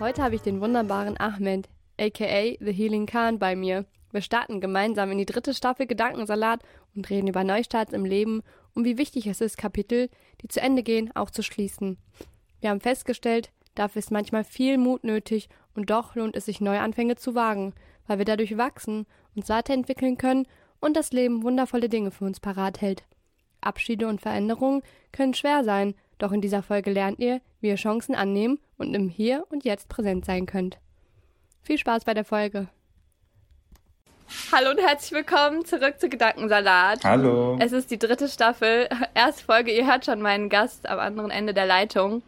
Heute habe ich den wunderbaren Ahmed, aka The Healing Khan, bei mir. Wir starten gemeinsam in die dritte Staffel Gedankensalat und reden über Neustarts im Leben und wie wichtig es ist, Kapitel, die zu Ende gehen, auch zu schließen. Wir haben festgestellt, dafür ist manchmal viel Mut nötig und doch lohnt es sich, Neuanfänge zu wagen, weil wir dadurch wachsen, uns weiterentwickeln können und das Leben wundervolle Dinge für uns parat hält. Abschiede und Veränderungen können schwer sein, doch in dieser Folge lernt ihr, wie ihr Chancen annehmen und im Hier und Jetzt präsent sein könnt. Viel Spaß bei der Folge. Hallo und herzlich willkommen zurück zu Gedankensalat. Hallo. Es ist die dritte Staffel, erste Folge. Ihr hört schon meinen Gast am anderen Ende der Leitung.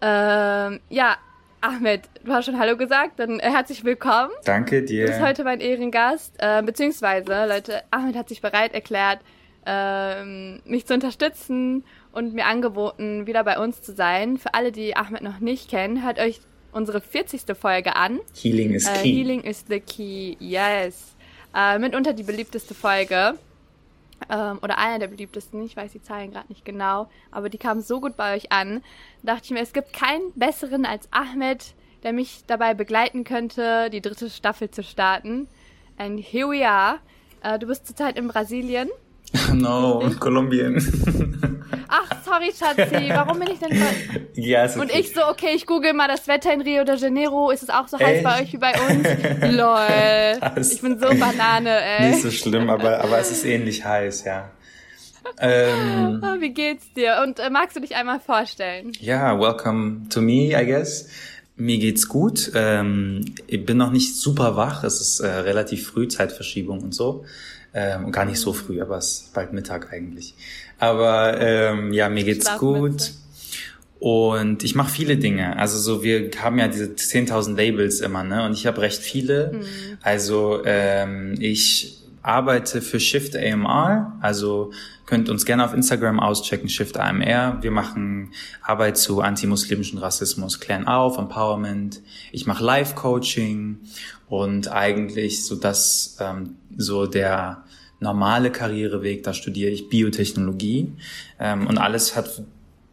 Ähm, ja, Ahmed, du hast schon Hallo gesagt, dann herzlich willkommen. Danke Du dir. bist heute mein Ehrengast, äh, beziehungsweise, Leute, Ahmed hat sich bereit erklärt, ähm, mich zu unterstützen und mir angeboten, wieder bei uns zu sein. Für alle, die Ahmed noch nicht kennen, hört euch unsere 40. Folge an. Healing is Äh, key. Healing is the key, yes. Äh, mitunter die beliebteste Folge. Ähm, oder einer der beliebtesten, ich weiß die Zahlen gerade nicht genau, aber die kam so gut bei euch an. Da dachte ich mir, es gibt keinen besseren als Ahmed, der mich dabei begleiten könnte, die dritte Staffel zu starten. And here we are. Äh, du bist zurzeit in Brasilien. no, Kolumbien. Ach, sorry, Schatzi, warum bin ich denn... Ver ja, ist okay. Und ich so, okay, ich google mal das Wetter in Rio de Janeiro. Ist es auch so heiß Echt? bei euch wie bei uns? Lol. Krass. Ich bin so Banane, ey. Nicht so schlimm, aber, aber es ist ähnlich heiß, ja. Ähm, Ah, Wie geht's dir? Und äh, magst du dich einmal vorstellen? ja, welcome to me, I guess. Mir geht's gut. Ähm, ich bin noch nicht super wach. Es ist äh, relativ früh, Zeitverschiebung und so. Ähm, gar nicht so früh, aber es ist bald Mittag eigentlich. Aber ähm, ja, mir geht's gut. Und ich mache viele Dinge. Also so, wir haben ja diese 10.000 Labels immer, ne? Und ich habe recht viele. Also ähm, ich arbeite für Shift AMR. Also könnt uns gerne auf Instagram auschecken, Shift AMR. Wir machen Arbeit zu antimuslimischen Rassismus, klären auf, Empowerment. Ich mache Live-Coaching und eigentlich so das ähm, so der normale Karriereweg. Da studiere ich Biotechnologie ähm, und alles hat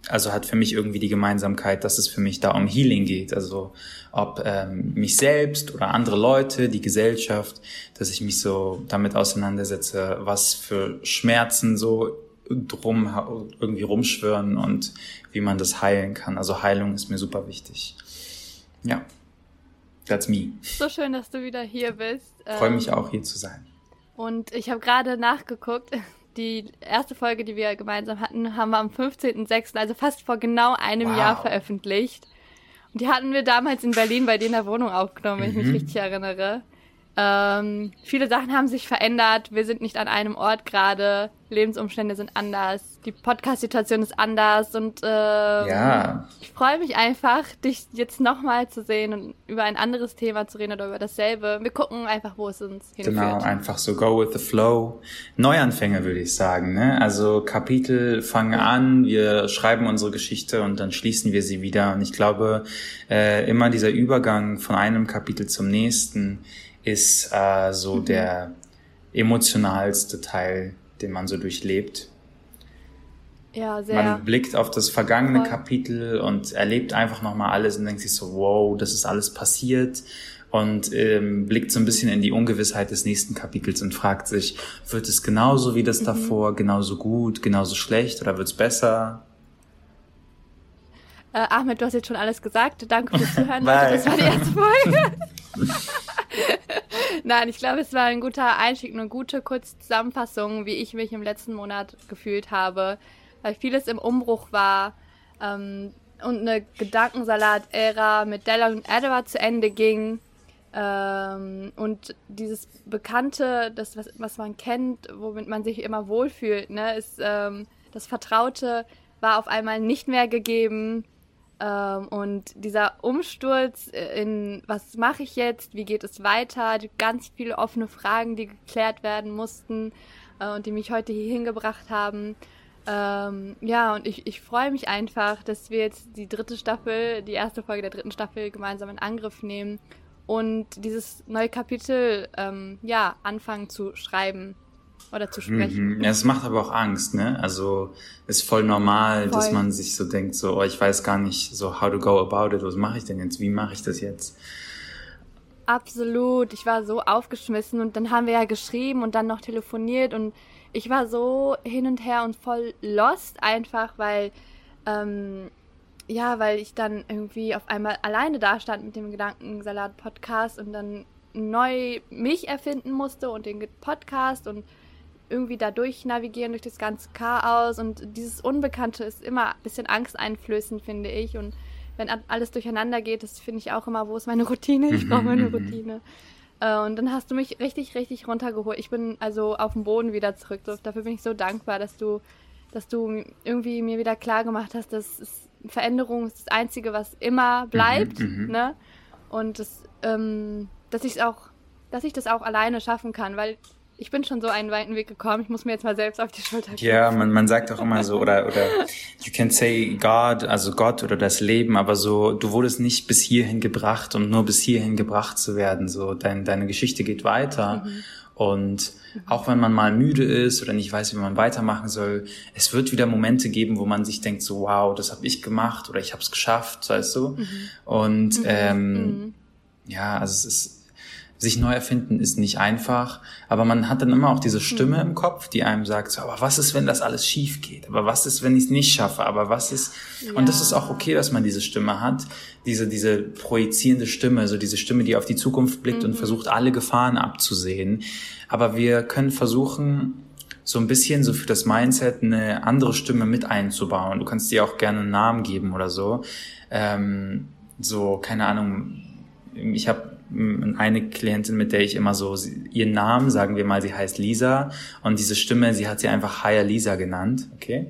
also hat für mich irgendwie die Gemeinsamkeit, dass es für mich da um Healing geht. Also ob ähm, mich selbst oder andere Leute, die Gesellschaft, dass ich mich so damit auseinandersetze, was für Schmerzen so drum irgendwie rumschwören und wie man das heilen kann. Also Heilung ist mir super wichtig. Ja, that's me. So schön, dass du wieder hier bist. Freue Ähm, mich auch hier zu sein. Und ich habe gerade nachgeguckt. Die erste Folge, die wir gemeinsam hatten, haben wir am 15.06., also fast vor genau einem Wow. Jahr veröffentlicht. Und die hatten wir damals in Berlin bei dir in der Wohnung aufgenommen, wenn ich Mhm. mich richtig erinnere. Ähm, viele Sachen haben sich verändert. Wir sind nicht an einem Ort gerade. Lebensumstände sind anders. Die Podcast-Situation ist anders. Und ähm, Ja. ich freue mich einfach, dich jetzt nochmal zu sehen und über ein anderes Thema zu reden oder über dasselbe. Wir gucken einfach, wo es uns hinführt. Genau, einfach so go with the flow. Neuanfänge würde ich sagen. Ne? Also Kapitel fangen an, wir schreiben unsere Geschichte und dann schließen wir sie wieder. Und ich glaube, äh, immer dieser Übergang von einem Kapitel zum nächsten ist äh, so der emotionalste Teil, den man so durchlebt. Ja, sehr. Man blickt auf das vergangene Voll. Kapitel und erlebt einfach nochmal alles und denkt sich so, wow, das ist alles passiert und ähm, blickt so ein bisschen in die Ungewissheit des nächsten Kapitels und fragt sich, wird es genauso wie Mhm. das davor, genauso gut, genauso schlecht oder wird es besser? Äh, Ahmed, du hast jetzt schon alles gesagt. Danke fürs Zuhören. Leute. Das war die erste Folge. Nein, ich glaube, es war ein guter Einstieg, eine gute kurze Zusammenfassung, wie ich mich im letzten Monat gefühlt habe. weil vieles im Umbruch war ähm, und eine Gedankensalat-Ära mit Della und Edward zu Ende ging. Ähm, und dieses Bekannte, das, was, was man kennt, womit man sich immer wohlfühlt, ne, ist ähm, das Vertraute war auf einmal nicht mehr gegeben. Ähm, und dieser Umsturz in was mache ich jetzt, wie geht es weiter, ganz viele offene Fragen, die geklärt werden mussten äh, und die mich heute hier hingebracht haben. Ähm, ja, und ich, ich freue mich einfach, dass wir jetzt die dritte Staffel, die erste Folge der dritten Staffel gemeinsam in Angriff nehmen und dieses neue Kapitel ähm, ja anfangen zu schreiben oder zu sprechen. Mhm. Ja, es macht aber auch Angst, ne? Also ist voll normal, voll. dass man sich so denkt, so, oh, ich weiß gar nicht, so how to go about it, was mache ich denn jetzt, wie mache ich das jetzt? Absolut, ich war so aufgeschmissen und dann haben wir ja geschrieben und dann noch telefoniert und ich war so hin und her und voll lost einfach, weil ähm, ja, weil ich dann irgendwie auf einmal alleine da stand mit dem Gedankensalat-Podcast und dann neu mich erfinden musste und den Podcast und irgendwie da durch navigieren durch das ganze Chaos und dieses Unbekannte ist immer ein bisschen angsteinflößend, finde ich. Und wenn alles durcheinander geht, das finde ich auch immer, wo ist meine Routine? Ich brauche meine Routine. Äh, und dann hast du mich richtig, richtig runtergeholt. Ich bin also auf dem Boden wieder zurück. Dafür bin ich so dankbar, dass du, dass du irgendwie mir wieder klar gemacht hast, dass Veränderung ist das Einzige, was immer bleibt. Mhm, mhm. ne? Und das, ähm, dass ich auch, dass ich das auch alleine schaffen kann, weil ich bin schon so einen weiten Weg gekommen, ich muss mir jetzt mal selbst auf die Schulter geben. Ja, man, man sagt auch immer so, oder, oder you can say God, also Gott oder das Leben, aber so, du wurdest nicht bis hierhin gebracht, um nur bis hierhin gebracht zu werden. So, dein, deine Geschichte geht weiter. Mhm. Und auch wenn man mal müde ist oder nicht weiß, wie man weitermachen soll, es wird wieder Momente geben, wo man sich denkt, so wow, das habe ich gemacht oder ich habe es geschafft, weißt du? Mhm. Und mhm. Ähm, mhm. ja, also es ist sich neu erfinden ist nicht einfach, aber man hat dann immer auch diese Stimme mhm. im Kopf, die einem sagt, so, aber was ist, wenn das alles schief geht? Aber was ist, wenn ich es nicht schaffe? Aber was ist, ja. und das ist auch okay, dass man diese Stimme hat, diese, diese projizierende Stimme, so diese Stimme, die auf die Zukunft blickt mhm. und versucht, alle Gefahren abzusehen. Aber wir können versuchen, so ein bisschen so für das Mindset eine andere Stimme mit einzubauen. Du kannst dir auch gerne einen Namen geben oder so. Ähm, so, keine Ahnung, ich habe eine Klientin, mit der ich immer so ihren Namen, sagen wir mal, sie heißt Lisa und diese Stimme, sie hat sie einfach Higher Lisa genannt, okay?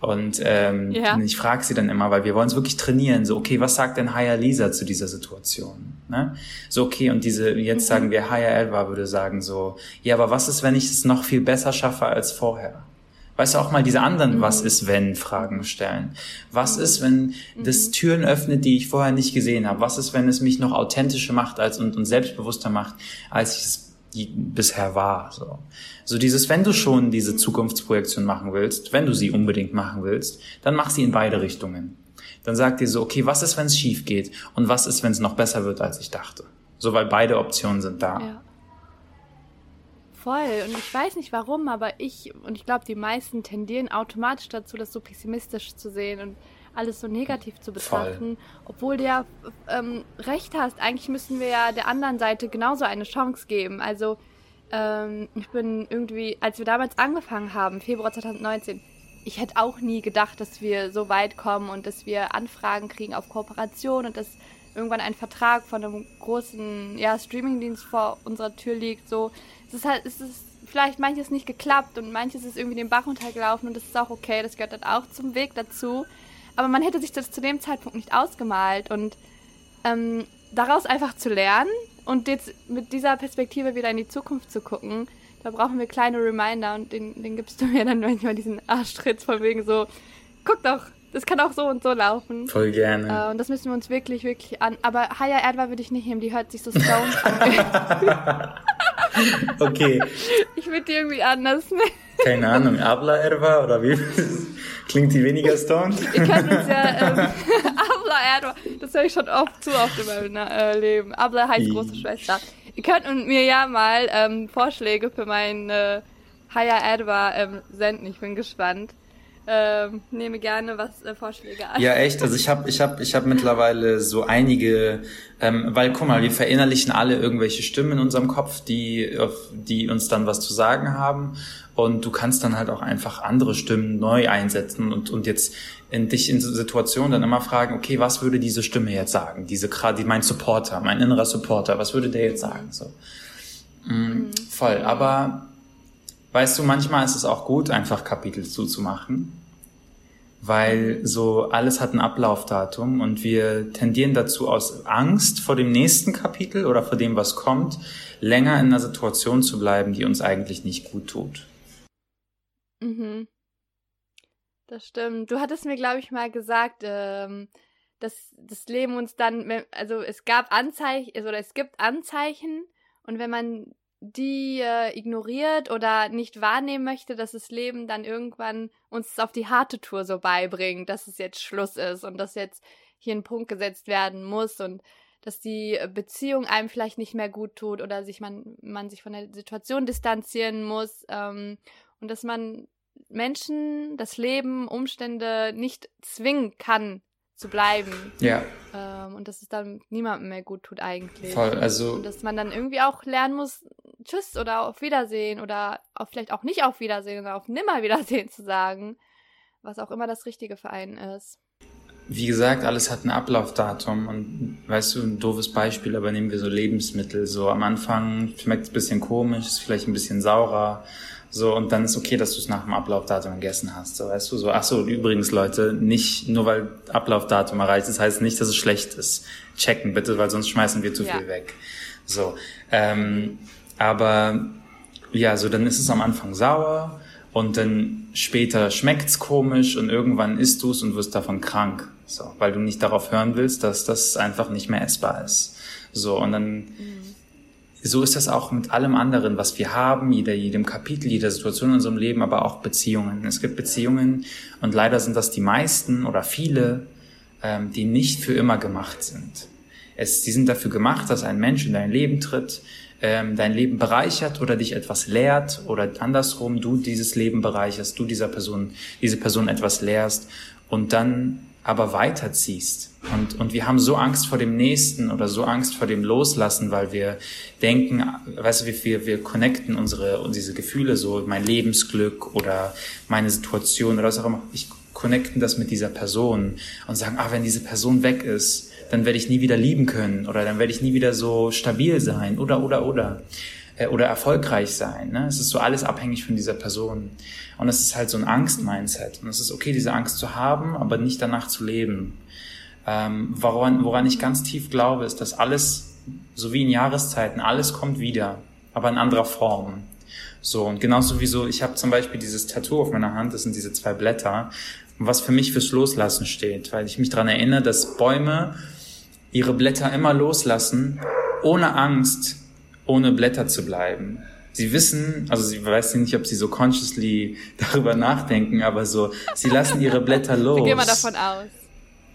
Und ähm, ja. ich frage sie dann immer, weil wir wollen es wirklich trainieren, so okay, was sagt denn Higher Lisa zu dieser Situation? Ne? So okay, und diese, jetzt mhm. sagen wir, Higher Elva würde sagen so, ja, aber was ist, wenn ich es noch viel besser schaffe als vorher? Weißt du, auch mal diese anderen mhm. Was ist, wenn Fragen stellen. Was ist, wenn das mhm. Türen öffnet, die ich vorher nicht gesehen habe? Was ist, wenn es mich noch authentischer macht als und, und selbstbewusster macht, als ich es bisher war? So. so dieses, wenn du schon diese mhm. Zukunftsprojektion machen willst, wenn du sie unbedingt machen willst, dann mach sie in beide Richtungen. Dann sag dir so, okay, was ist, wenn es schief geht? Und was ist, wenn es noch besser wird, als ich dachte? So, weil beide Optionen sind da. Ja. Voll. Und ich weiß nicht warum, aber ich und ich glaube, die meisten tendieren automatisch dazu, das so pessimistisch zu sehen und alles so negativ zu betrachten, Voll. obwohl du ja ähm, recht hast. Eigentlich müssen wir ja der anderen Seite genauso eine Chance geben. Also ähm, ich bin irgendwie, als wir damals angefangen haben, Februar 2019, ich hätte auch nie gedacht, dass wir so weit kommen und dass wir Anfragen kriegen auf Kooperation und dass irgendwann ein Vertrag von einem großen ja, Streamingdienst vor unserer Tür liegt. So, es ist halt, es ist vielleicht manches nicht geklappt und manches ist irgendwie den Bach runtergelaufen und das ist auch okay, das gehört dann auch zum Weg dazu. Aber man hätte sich das zu dem Zeitpunkt nicht ausgemalt und ähm, daraus einfach zu lernen und jetzt mit dieser Perspektive wieder in die Zukunft zu gucken, da brauchen wir kleine Reminder und den, den gibst du mir dann manchmal diesen Arschtritt von wegen so, guck doch, das kann auch so und so laufen. Voll gerne. Äh, und das müssen wir uns wirklich, wirklich an. Aber Haya Erdwa würde ich nicht nehmen, die hört sich so stoned an. okay. Ich würde die irgendwie anders nehmen. Keine Ahnung, Abla Erwa oder wie? Klingt die weniger stoned? Ihr könnt uns ja, ähm, Abla Erwa, das höre ich schon oft zu oft in meinem äh, Leben. Abla heißt große Schwester. Ihr könnt mir ja mal ähm, Vorschläge für meinen äh, Haya Erwa ähm, senden. Ich bin gespannt ähm, nehme gerne was äh, Vorschläge an. Ja, echt. Also ich habe ich hab, ich hab mittlerweile so einige, ähm, weil guck mal, wir verinnerlichen alle irgendwelche Stimmen in unserem Kopf, die, die uns dann was zu sagen haben. Und du kannst dann halt auch einfach andere Stimmen neu einsetzen und, und jetzt in dich in Situationen dann immer fragen, okay, was würde diese Stimme jetzt sagen? Diese gerade, mein Supporter, mein innerer Supporter, was würde der jetzt sagen? So. Mm, mhm. Voll. Aber weißt du, manchmal ist es auch gut, einfach Kapitel zuzumachen weil so alles hat ein Ablaufdatum und wir tendieren dazu aus Angst vor dem nächsten Kapitel oder vor dem, was kommt, länger in einer Situation zu bleiben, die uns eigentlich nicht gut tut. Mhm. Das stimmt. Du hattest mir, glaube ich, mal gesagt, ähm, dass das Leben uns dann, also es gab Anzeichen, oder es gibt Anzeichen und wenn man die äh, ignoriert oder nicht wahrnehmen möchte, dass das Leben dann irgendwann uns auf die harte Tour so beibringt, dass es jetzt Schluss ist und dass jetzt hier ein Punkt gesetzt werden muss und dass die Beziehung einem vielleicht nicht mehr gut tut oder sich man, man sich von der Situation distanzieren muss ähm, und dass man Menschen, das Leben, Umstände nicht zwingen kann, zu bleiben. Ja. Ähm, und dass es dann niemandem mehr gut tut eigentlich. Voll, also. Und dass man dann irgendwie auch lernen muss, Tschüss oder auf Wiedersehen oder auf, vielleicht auch nicht auf Wiedersehen oder auf Nimmerwiedersehen zu sagen, was auch immer das Richtige für einen ist. Wie gesagt, alles hat ein Ablaufdatum und weißt du, ein doofes Beispiel, aber nehmen wir so Lebensmittel. So am Anfang schmeckt es ein bisschen komisch, ist vielleicht ein bisschen saurer so, und dann ist okay, dass du es nach dem Ablaufdatum gegessen hast. So, weißt du, so, ach so, übrigens, Leute, nicht nur weil Ablaufdatum erreicht ist, heißt nicht, dass es schlecht ist. Checken bitte, weil sonst schmeißen wir zu ja. viel weg. So, ähm, aber ja, so dann ist es am Anfang sauer und dann später schmeckt's komisch und irgendwann isst du's und wirst davon krank. So, weil du nicht darauf hören willst, dass das einfach nicht mehr essbar ist. So, und dann mhm so ist das auch mit allem anderen, was wir haben, jeder, jedem Kapitel, jeder Situation in unserem Leben, aber auch Beziehungen. Es gibt Beziehungen und leider sind das die meisten oder viele, ähm, die nicht für immer gemacht sind. Es, die sind dafür gemacht, dass ein Mensch in dein Leben tritt, ähm, dein Leben bereichert oder dich etwas lehrt oder andersrum du dieses Leben bereicherst, du dieser Person, diese Person etwas lehrst und dann aber weiterziehst. Und, und wir haben so Angst vor dem Nächsten oder so Angst vor dem Loslassen, weil wir denken, weißt du, wir, wir connecten unsere, und diese Gefühle so, mein Lebensglück oder meine Situation oder was auch immer. Ich connecten das mit dieser Person und sagen, ah, wenn diese Person weg ist, dann werde ich nie wieder lieben können oder dann werde ich nie wieder so stabil sein oder, oder, oder äh, oder erfolgreich sein. Ne? Es ist so alles abhängig von dieser Person. Und es ist halt so ein Angst-Mindset. Und es ist okay, diese Angst zu haben, aber nicht danach zu leben. Ähm, woran, woran ich ganz tief glaube, ist, dass alles, so wie in Jahreszeiten, alles kommt wieder, aber in anderer Form. So, und genauso wie so, ich habe zum Beispiel dieses Tattoo auf meiner Hand, das sind diese zwei Blätter, was für mich fürs Loslassen steht, weil ich mich daran erinnere, dass Bäume ihre Blätter immer loslassen, ohne Angst, ohne Blätter zu bleiben. Sie wissen, also sie weiß nicht, ob sie so consciously darüber nachdenken, aber so, sie lassen ihre Blätter los. Wir gehen mal davon aus.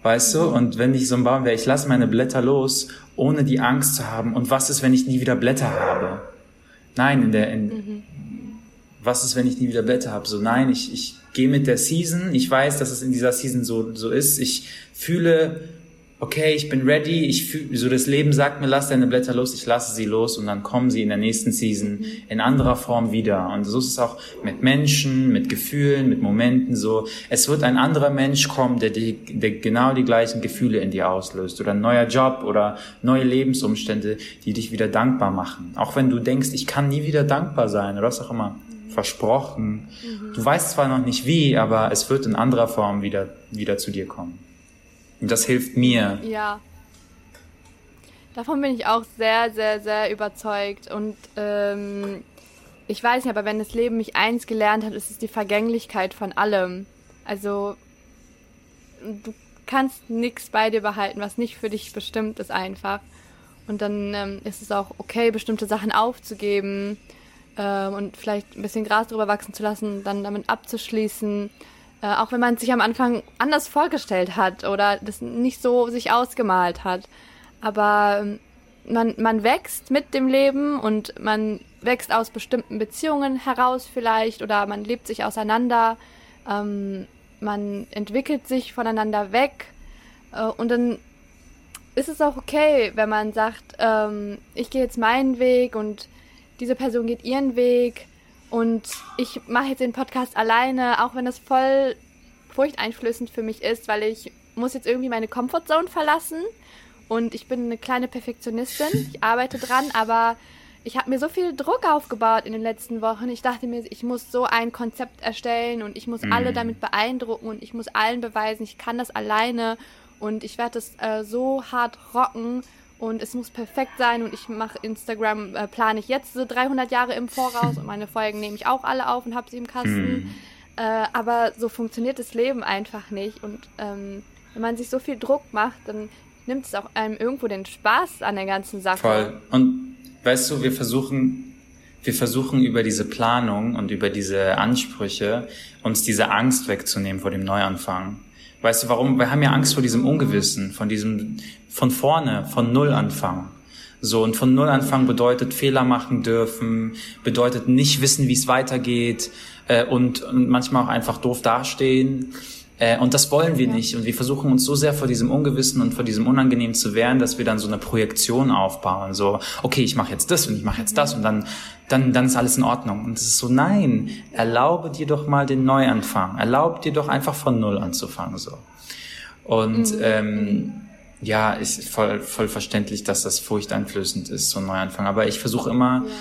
Weißt du? Und wenn ich so ein Baum wäre, ich lasse meine Blätter los, ohne die Angst zu haben. Und was ist, wenn ich nie wieder Blätter habe? Nein, in der, in, mhm. was ist, wenn ich nie wieder Blätter habe? So, nein, ich, ich gehe mit der Season. Ich weiß, dass es in dieser Season so, so ist. Ich fühle okay, ich bin ready, ich fühle, so das Leben sagt mir, lass deine Blätter los, ich lasse sie los und dann kommen sie in der nächsten Season in anderer Form wieder. Und so ist es auch mit Menschen, mit Gefühlen, mit Momenten so. Es wird ein anderer Mensch kommen, der, die, der genau die gleichen Gefühle in dir auslöst oder ein neuer Job oder neue Lebensumstände, die dich wieder dankbar machen. Auch wenn du denkst, ich kann nie wieder dankbar sein oder was auch immer. Versprochen. Mhm. Du weißt zwar noch nicht wie, aber es wird in anderer Form wieder, wieder zu dir kommen. Und das hilft mir. Ja. Davon bin ich auch sehr, sehr, sehr überzeugt. Und ähm, ich weiß nicht, aber wenn das Leben mich eins gelernt hat, ist es die Vergänglichkeit von allem. Also du kannst nichts bei dir behalten, was nicht für dich bestimmt ist einfach. Und dann ähm, ist es auch okay, bestimmte Sachen aufzugeben ähm, und vielleicht ein bisschen Gras drüber wachsen zu lassen, dann damit abzuschließen äh, auch wenn man sich am Anfang anders vorgestellt hat oder das nicht so sich ausgemalt hat. Aber ähm, man, man wächst mit dem Leben und man wächst aus bestimmten Beziehungen heraus vielleicht oder man lebt sich auseinander. Ähm, man entwickelt sich voneinander weg. Äh, und dann ist es auch okay, wenn man sagt, ähm, ich gehe jetzt meinen Weg und diese Person geht ihren Weg Und ich mache jetzt den Podcast alleine, auch wenn es voll furchteinflößend für mich ist, weil ich muss jetzt irgendwie meine Comfortzone verlassen. Und ich bin eine kleine Perfektionistin. Ich arbeite dran, aber ich habe mir so viel Druck aufgebaut in den letzten Wochen. Ich dachte mir, ich muss so ein Konzept erstellen und ich muss mm. alle damit beeindrucken und ich muss allen beweisen, ich kann das alleine und ich werde das äh, so hart rocken und es muss perfekt sein und ich mache Instagram, äh, plane ich jetzt so 300 Jahre im Voraus und meine Folgen nehme ich auch alle auf und habe sie im Kasten. Mm. Äh, aber so funktioniert das Leben einfach nicht und ähm, wenn man sich so viel Druck macht, dann nimmt es auch einem irgendwo den Spaß an der ganzen Sache. Voll. Und weißt du, wir versuchen, wir versuchen über diese Planung und über diese Ansprüche uns diese Angst wegzunehmen vor dem Neuanfang. Weißt du warum? Wir haben ja Angst vor diesem Ungewissen, von diesem, von vorne, von Null anfangen. So, und von Null anfangen bedeutet Fehler machen dürfen, bedeutet nicht wissen, wie es weitergeht äh, und, und manchmal auch einfach doof dastehen. Äh, und das wollen wir nicht. Und wir versuchen uns so sehr vor diesem Ungewissen und vor diesem Unangenehm zu wehren, dass wir dann so eine Projektion aufbauen. So, okay, ich mache jetzt das und ich mache jetzt das und dann, dann, dann ist alles in Ordnung. Und es ist so, nein, erlaube dir doch mal den Neuanfang. Erlaube dir doch einfach von Null anzufangen. So. Und mhm. ähm, ja, ist voll, voll verständlich, dass das furchteinflößend ist, so ein Neuanfang. Aber ich versuche immer, ja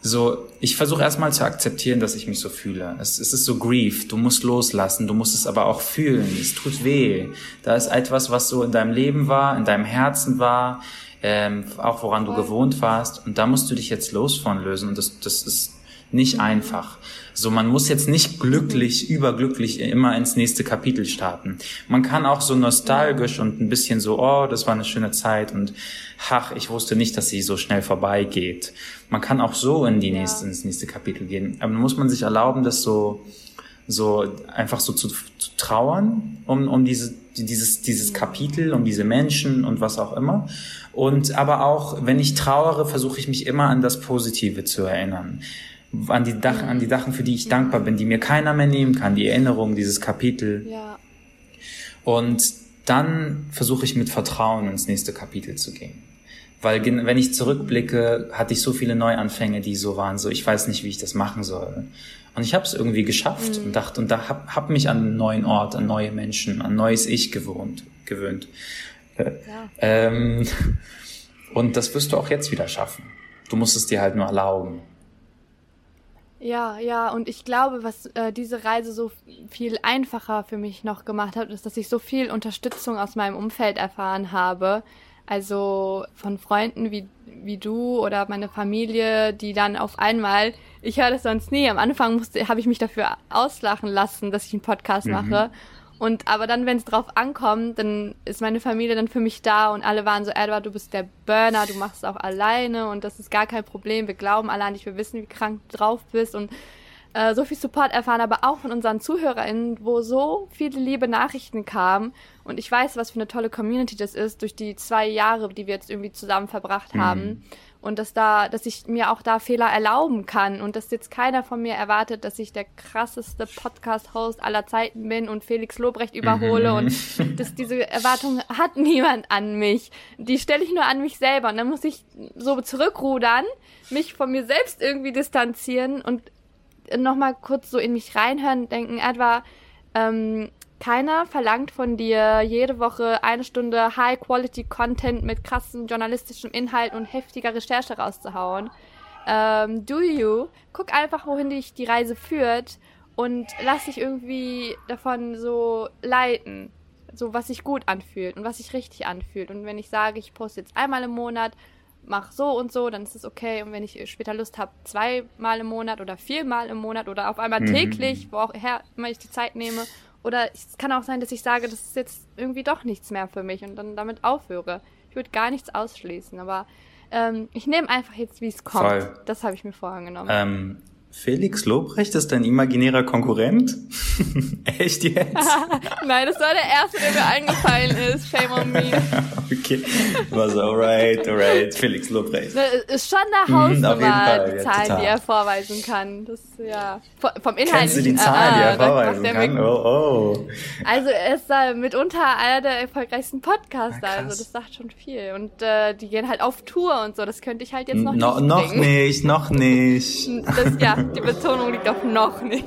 so, ich versuche erstmal zu akzeptieren, dass ich mich so fühle. Es, es ist so Grief, du musst loslassen, du musst es aber auch fühlen, es tut weh. Da ist etwas, was so in deinem Leben war, in deinem Herzen war, ähm, auch woran du gewohnt warst und da musst du dich jetzt los von lösen und das, das ist nicht einfach. So, man muss jetzt nicht glücklich, überglücklich immer ins nächste Kapitel starten. Man kann auch so nostalgisch und ein bisschen so, oh, das war eine schöne Zeit und ach, ich wusste nicht, dass sie so schnell vorbeigeht. Man kann auch so in die nächste, ins nächste Kapitel gehen. Aber dann muss man sich erlauben, das so, so einfach so zu, zu trauern um, um diese, dieses, dieses Kapitel, um diese Menschen und was auch immer. Und aber auch, wenn ich trauere, versuche ich mich immer an das Positive zu erinnern. An die Dachen, an die Dachen, für die ich dankbar bin, die mir keiner mehr nehmen kann, die Erinnerung, dieses Kapitel. Ja. Und dann versuche ich mit Vertrauen ins nächste Kapitel zu gehen. Weil wenn ich zurückblicke, hatte ich so viele Neuanfänge, die so waren, so ich weiß nicht, wie ich das machen soll. Und ich habe es irgendwie geschafft mhm. und dachte und da hab, hab mich an einen neuen Ort, an neue Menschen, an neues Ich gewohnt, gewöhnt. Ja. Ähm, und das wirst du auch jetzt wieder schaffen. Du musst es dir halt nur erlauben. Ja, ja, und ich glaube, was äh, diese Reise so viel einfacher für mich noch gemacht hat, ist, dass ich so viel Unterstützung aus meinem Umfeld erfahren habe. Also von Freunden wie, wie du oder meine Familie, die dann auf einmal, ich höre das sonst nie, am Anfang musste, habe ich mich dafür auslachen lassen, dass ich einen Podcast mhm. mache. Und aber dann, wenn es drauf ankommt, dann ist meine Familie dann für mich da und alle waren so, Edward, du bist der Burner, du machst es auch alleine und das ist gar kein Problem. Wir glauben alle an dich, wir wissen, wie krank du drauf bist und äh, so viel Support erfahren, aber auch von unseren ZuhörerInnen, wo so viele liebe Nachrichten kamen. Und ich weiß, was für eine tolle Community das ist, durch die zwei Jahre, die wir jetzt irgendwie zusammen verbracht mhm. haben. Und dass da, dass ich mir auch da Fehler erlauben kann und dass jetzt keiner von mir erwartet, dass ich der krasseste Podcast-Host aller Zeiten bin und Felix Lobrecht überhole mhm. und dass diese Erwartung hat niemand an mich. Die stelle ich nur an mich selber und dann muss ich so zurückrudern, mich von mir selbst irgendwie distanzieren und nochmal kurz so in mich reinhören, denken, etwa, ähm, keiner verlangt von dir jede Woche eine Stunde High-Quality-Content mit krassen journalistischem Inhalt und heftiger Recherche rauszuhauen. Ähm, do you? Guck einfach, wohin dich die Reise führt und lass dich irgendwie davon so leiten. So, was sich gut anfühlt und was sich richtig anfühlt. Und wenn ich sage, ich poste jetzt einmal im Monat, mach so und so, dann ist es okay. Und wenn ich später Lust habe, zweimal im Monat oder viermal im Monat oder auf einmal mhm. täglich, wo auch her immer ich die Zeit nehme. Oder es kann auch sein, dass ich sage, das ist jetzt irgendwie doch nichts mehr für mich und dann damit aufhöre. Ich würde gar nichts ausschließen, aber ähm, ich nehme einfach jetzt, wie es kommt. Voll. Das habe ich mir vorgenommen. Ähm, Felix Lobrecht ist dein imaginärer Konkurrent? Echt jetzt? Nein, das war der erste, der mir eingefallen ist. Shame on me. okay, war so, alright, alright. Felix Lobrecht. Das ist schon eine Hausnummer, mhm, die Zahlen, ja, die er vorweisen kann. Das, ja, vom Inhalt. Kennst du die Zahlen, die er vorweisen kann? Oh, oh. Also, er ist da mitunter einer der erfolgreichsten Podcaster. Ja, also, das sagt schon viel. Und äh, die gehen halt auf Tour und so. Das könnte ich halt jetzt noch no, nicht Noch bringen. nicht, noch nicht. Das, ja, die Betonung liegt auf noch nicht.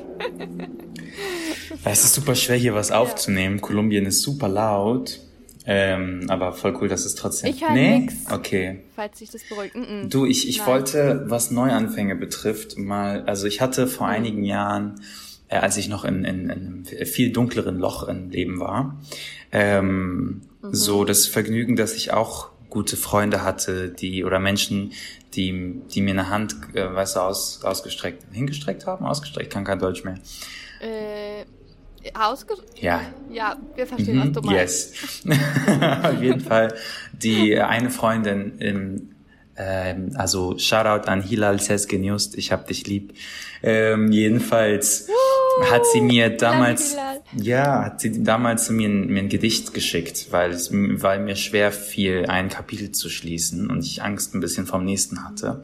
es ist super schwer, hier was aufzunehmen. Ja. Kolumbien ist super laut. Ähm, aber voll cool, dass es trotzdem. Ich höre nee? nix. Okay. Falls sich das beruhigt. Mm -mm. Du, ich, ich wollte, was Neuanfänge betrifft, mal, also ich hatte vor mhm. einigen Jahren, äh, als ich noch in, in, in einem viel dunkleren Loch im Leben war, ähm, mhm. so das Vergnügen, dass ich auch gute Freunde hatte, die oder Menschen, die, die mir eine Hand, äh, weißt du, aus, ausgestreckt, hingestreckt haben, ausgestreckt, kann kein Deutsch mehr. Äh, ausgestreckt? Ja. Ja, wir verstehen, mhm, was du meinst. Yes. Auf jeden Fall. Die eine Freundin im ähm, also Shoutout an Hilal Sesgeniust, ich hab dich lieb. Ähm, jedenfalls hat sie mir damals, ja, hat sie damals mir ein, mir ein Gedicht geschickt, weil es, weil mir schwer fiel, ein Kapitel zu schließen und ich Angst ein bisschen vom nächsten hatte.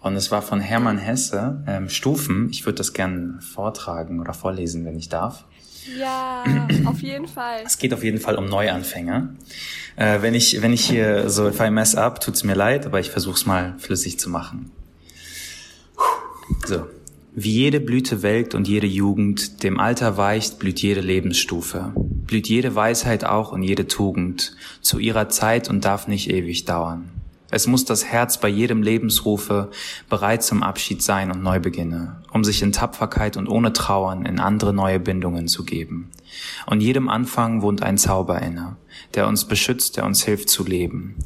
Und es war von Hermann Hesse, ähm, Stufen. Ich würde das gern vortragen oder vorlesen, wenn ich darf. Ja, auf jeden Fall. Es geht auf jeden Fall um Neuanfänger. Äh, wenn ich wenn ich hier so if I mess up, tut's mir leid, aber ich versuch's mal flüssig zu machen. So. Wie jede Blüte welkt und jede Jugend, dem Alter weicht, blüht jede Lebensstufe, blüht jede Weisheit auch und jede Tugend, zu ihrer Zeit und darf nicht ewig dauern. Es muss das Herz bei jedem Lebensrufe bereit zum Abschied sein und Neubeginne, um sich in Tapferkeit und ohne Trauern in andere neue Bindungen zu geben. Und jedem Anfang wohnt ein Zauber inne, der uns beschützt, der uns hilft zu leben.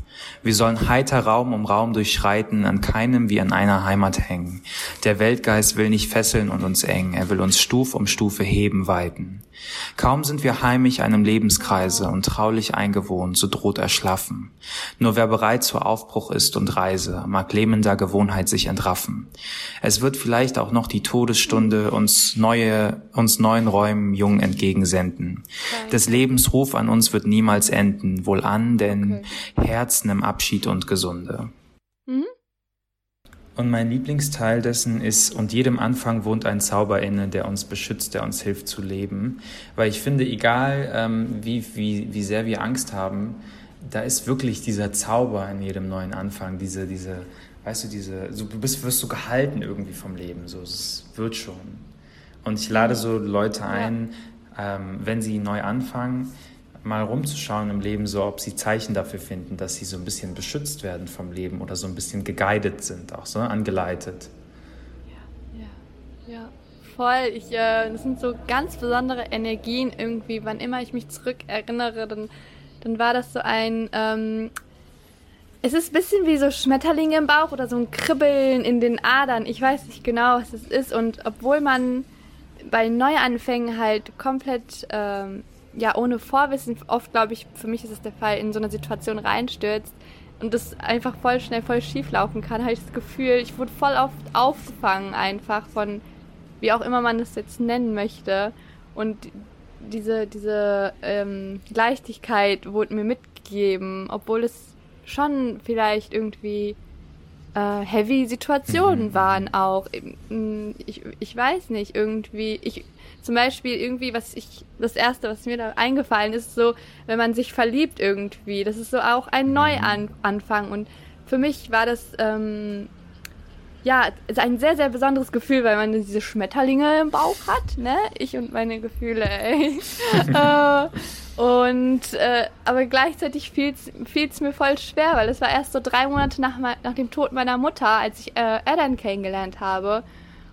Wir sollen heiter Raum um Raum durchschreiten, an keinem wie an einer Heimat hängen. Der Weltgeist will nicht fesseln und uns eng, er will uns Stuf um Stufe heben, weiten. Kaum sind wir heimisch einem Lebenskreise und traulich eingewohnt, so droht erschlaffen. Nur wer bereit zu Aufbruch ist und Reise, mag lähmender Gewohnheit sich entraffen. Es wird vielleicht auch noch die Todesstunde uns neue, uns neuen Räumen jung entgegensenden. Des Lebens Ruf an uns wird niemals enden, wohl an, denn okay. Herzen im Abschied und Gesunde. Mhm. Und mein Lieblingsteil dessen ist, und jedem Anfang wohnt ein Zauber inne, der uns beschützt, der uns hilft zu leben. Weil ich finde, egal ähm, wie, wie, wie sehr wir Angst haben, da ist wirklich dieser Zauber in jedem neuen Anfang, diese, diese, weißt du, diese, so, du bist, wirst so gehalten irgendwie vom Leben, so, es wird schon. Und ich lade so Leute ein, ja. ähm, wenn sie neu anfangen, mal rumzuschauen im Leben, so ob sie Zeichen dafür finden, dass sie so ein bisschen beschützt werden vom Leben oder so ein bisschen geguided sind, auch so angeleitet. Ja, ja, ja. Voll. Ich, äh, das sind so ganz besondere Energien irgendwie. Wann immer ich mich zurückerinnere, dann, dann war das so ein. Ähm, es ist ein bisschen wie so Schmetterlinge im Bauch oder so ein Kribbeln in den Adern. Ich weiß nicht genau, was es ist. Und obwohl man bei Neuanfängen halt komplett ähm, ja ohne Vorwissen, oft glaube ich, für mich ist es der Fall, in so eine Situation reinstürzt und das einfach voll schnell voll schief laufen kann, habe ich das Gefühl, ich wurde voll oft aufgefangen einfach von, wie auch immer man das jetzt nennen möchte. Und diese, diese ähm, Leichtigkeit wurde mir mitgegeben, obwohl es schon vielleicht irgendwie äh, heavy Situationen mhm. waren auch. Ich, ich weiß nicht, irgendwie. Ich, zum Beispiel irgendwie, was ich, das erste, was mir da eingefallen ist, so, wenn man sich verliebt irgendwie, das ist so auch ein mhm. Neuanfang. Und für mich war das, ähm, ja, ein sehr, sehr besonderes Gefühl, weil man diese Schmetterlinge im Bauch hat, ne? Ich und meine Gefühle, ey. äh, und, äh, aber gleichzeitig fiel es mir voll schwer, weil es war erst so drei Monate nach, nach dem Tod meiner Mutter, als ich äh, Adam kennengelernt habe.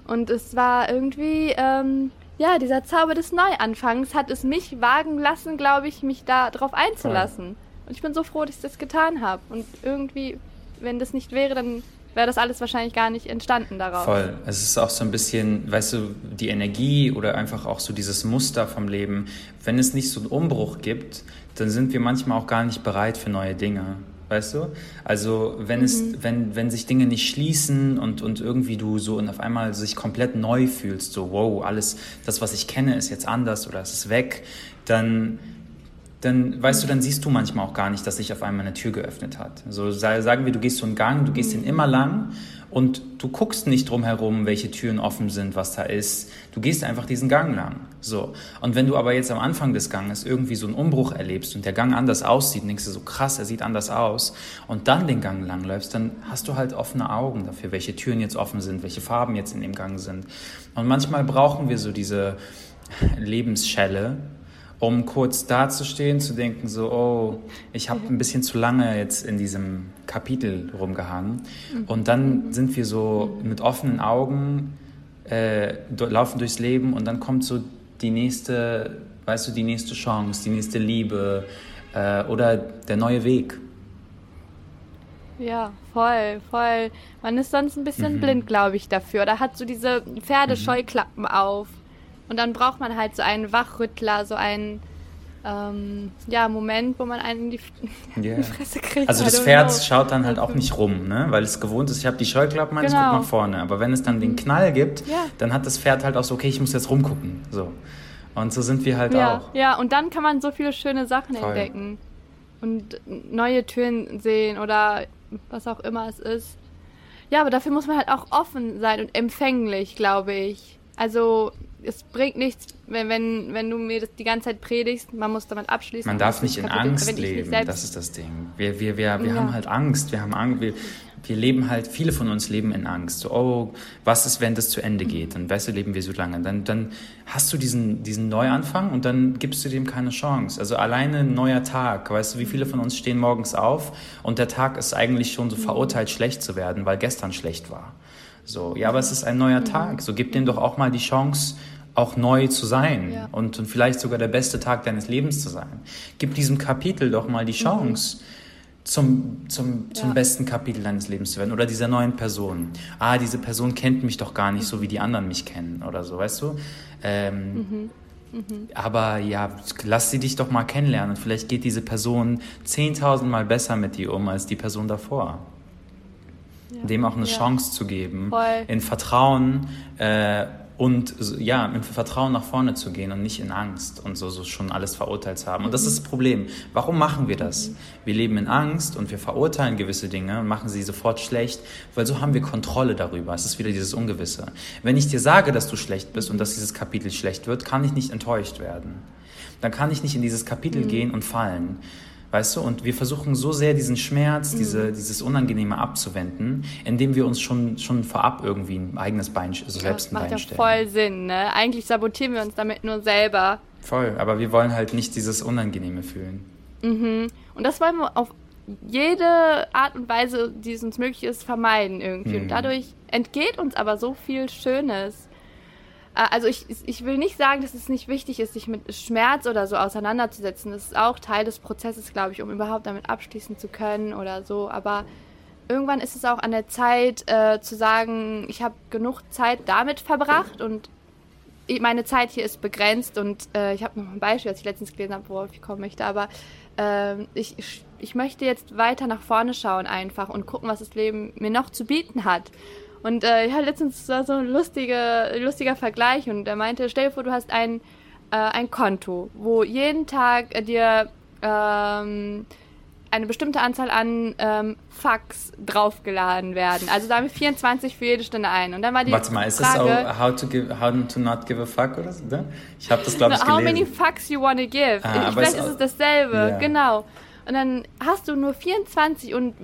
Und es war irgendwie, ähm, ja, dieser Zauber des Neuanfangs hat es mich wagen lassen, glaube ich, mich da drauf einzulassen. Und ich bin so froh, dass ich das getan habe. Und irgendwie, wenn das nicht wäre, dann wäre das alles wahrscheinlich gar nicht entstanden daraus. Voll. Es ist auch so ein bisschen, weißt du, die Energie oder einfach auch so dieses Muster vom Leben. Wenn es nicht so einen Umbruch gibt, dann sind wir manchmal auch gar nicht bereit für neue Dinge. Weißt du? Also wenn mhm. es, wenn, wenn sich Dinge nicht schließen und, und irgendwie du so und auf einmal sich komplett neu fühlst, so wow, alles, das, was ich kenne, ist jetzt anders oder es ist weg, dann dann weißt du, dann siehst du manchmal auch gar nicht, dass sich auf einmal eine Tür geöffnet hat. So sagen wir, du gehst so einen Gang, du gehst den immer lang und du guckst nicht drum herum, welche Türen offen sind, was da ist. Du gehst einfach diesen Gang lang. So. Und wenn du aber jetzt am Anfang des Ganges irgendwie so einen Umbruch erlebst und der Gang anders aussieht, denkst du so krass, er sieht anders aus und dann den Gang lang läufst, dann hast du halt offene Augen dafür, welche Türen jetzt offen sind, welche Farben jetzt in dem Gang sind. Und manchmal brauchen wir so diese Lebensschelle, um kurz dazustehen, zu denken, so, oh, ich habe ein bisschen zu lange jetzt in diesem Kapitel rumgehangen. Und dann sind wir so mit offenen Augen, äh, laufen durchs Leben und dann kommt so die nächste, weißt du, die nächste Chance, die nächste Liebe äh, oder der neue Weg. Ja, voll, voll. Man ist sonst ein bisschen mhm. blind, glaube ich, dafür. Oder hat so diese Pferdescheuklappen mhm. auf. Und dann braucht man halt so einen Wachrüttler, so einen ähm, ja, Moment, wo man einen in die, yeah. die Fresse kriegt. Also das Pferd schaut dann halt auch nicht rum, ne? weil es gewohnt ist, ich habe die Scheuklappen an, genau. ich guck nach vorne. Aber wenn es dann den Knall gibt, ja. dann hat das Pferd halt auch so, okay, ich muss jetzt rumgucken. So. Und so sind wir halt ja. auch. Ja, und dann kann man so viele schöne Sachen Voll. entdecken. Und neue Türen sehen oder was auch immer es ist. Ja, aber dafür muss man halt auch offen sein und empfänglich, glaube ich. Also es bringt nichts, wenn, wenn, wenn du mir das die ganze Zeit predigst, man muss damit abschließen. Man darf nicht in Kapitel, Angst leben, das ist das Ding. Wir, wir, wir, wir ja. haben halt Angst, wir haben Angst, wir, wir leben halt, viele von uns leben in Angst. So, oh, was ist, wenn das zu Ende geht? Dann weißt du, leben wir so lange. Dann, dann hast du diesen, diesen Neuanfang und dann gibst du dem keine Chance. Also alleine ein neuer Tag, weißt du, wie viele von uns stehen morgens auf und der Tag ist eigentlich schon so verurteilt, schlecht zu werden, weil gestern schlecht war. So, ja, aber es ist ein neuer Tag. So gib dem doch auch mal die Chance, auch neu zu sein ja. und, und, vielleicht sogar der beste Tag deines Lebens zu sein. Gib diesem Kapitel doch mal die mhm. Chance, mhm. zum, zum, zum ja. besten Kapitel deines Lebens zu werden oder dieser neuen Person. Ah, diese Person kennt mich doch gar nicht so, wie die anderen mich kennen oder so, weißt du? Ähm, mhm. Mhm. Aber ja, lass sie dich doch mal kennenlernen. Vielleicht geht diese Person 10.000 Mal besser mit dir um als die Person davor ja. dem auch eine ja. Chance zu geben, Voll. in Vertrauen äh, und ja, mit Vertrauen nach vorne zu gehen und nicht in Angst und so, so schon alles verurteilt zu haben. Und das ist das Problem. Warum machen wir das? Wir leben in Angst und wir verurteilen gewisse Dinge und machen sie sofort schlecht, weil so haben wir Kontrolle darüber. Es ist wieder dieses Ungewisse. Wenn ich dir sage, dass du schlecht bist und dass dieses Kapitel schlecht wird, kann ich nicht enttäuscht werden. Dann kann ich nicht in dieses Kapitel mhm. gehen und fallen. Weißt du, und wir versuchen so sehr diesen Schmerz, mhm. diese, dieses Unangenehme abzuwenden, indem wir uns schon, schon vorab irgendwie ein eigenes Bein, also selbst ein Bein stellen. Das macht ja voll Sinn, ne? Eigentlich sabotieren wir uns damit nur selber. Voll, aber wir wollen halt nicht dieses Unangenehme fühlen. Mhm. Und das wollen wir auf jede Art und Weise, die es uns möglich ist, vermeiden irgendwie. Mhm. Und dadurch entgeht uns aber so viel Schönes. Äh, also ich, ich will nicht sagen, dass es nicht wichtig ist, sich mit Schmerz oder so auseinanderzusetzen. Das ist auch Teil des Prozesses, glaube ich, um überhaupt damit abschließen zu können oder so. Aber irgendwann ist es auch an der Zeit äh, zu sagen, ich habe genug Zeit damit verbracht und meine Zeit hier ist begrenzt. Und äh, ich habe noch ein Beispiel, das ich letztens gelesen habe, worauf ich kommen möchte. Aber äh, ich, ich möchte jetzt weiter nach vorne schauen einfach und gucken, was das Leben mir noch zu bieten hat. Und äh, ja, letztens war so ein lustige, lustiger Vergleich und er meinte, stell dir vor, du hast ein, äh, ein Konto, wo jeden Tag äh, dir ähm, eine bestimmte Anzahl an ähm, Fax draufgeladen werden. Also da haben wir 24 für jede Stunde ein. Und dann war die Warte mal, ist Frage, das auch how to, give, how to not give a fuck oder so? Ne? Ich habe das, glaube ich, gelesen. How many fucks you wanna give? Ah, ich, vielleicht ist es dasselbe, ja. genau. Und dann hast du nur 24 und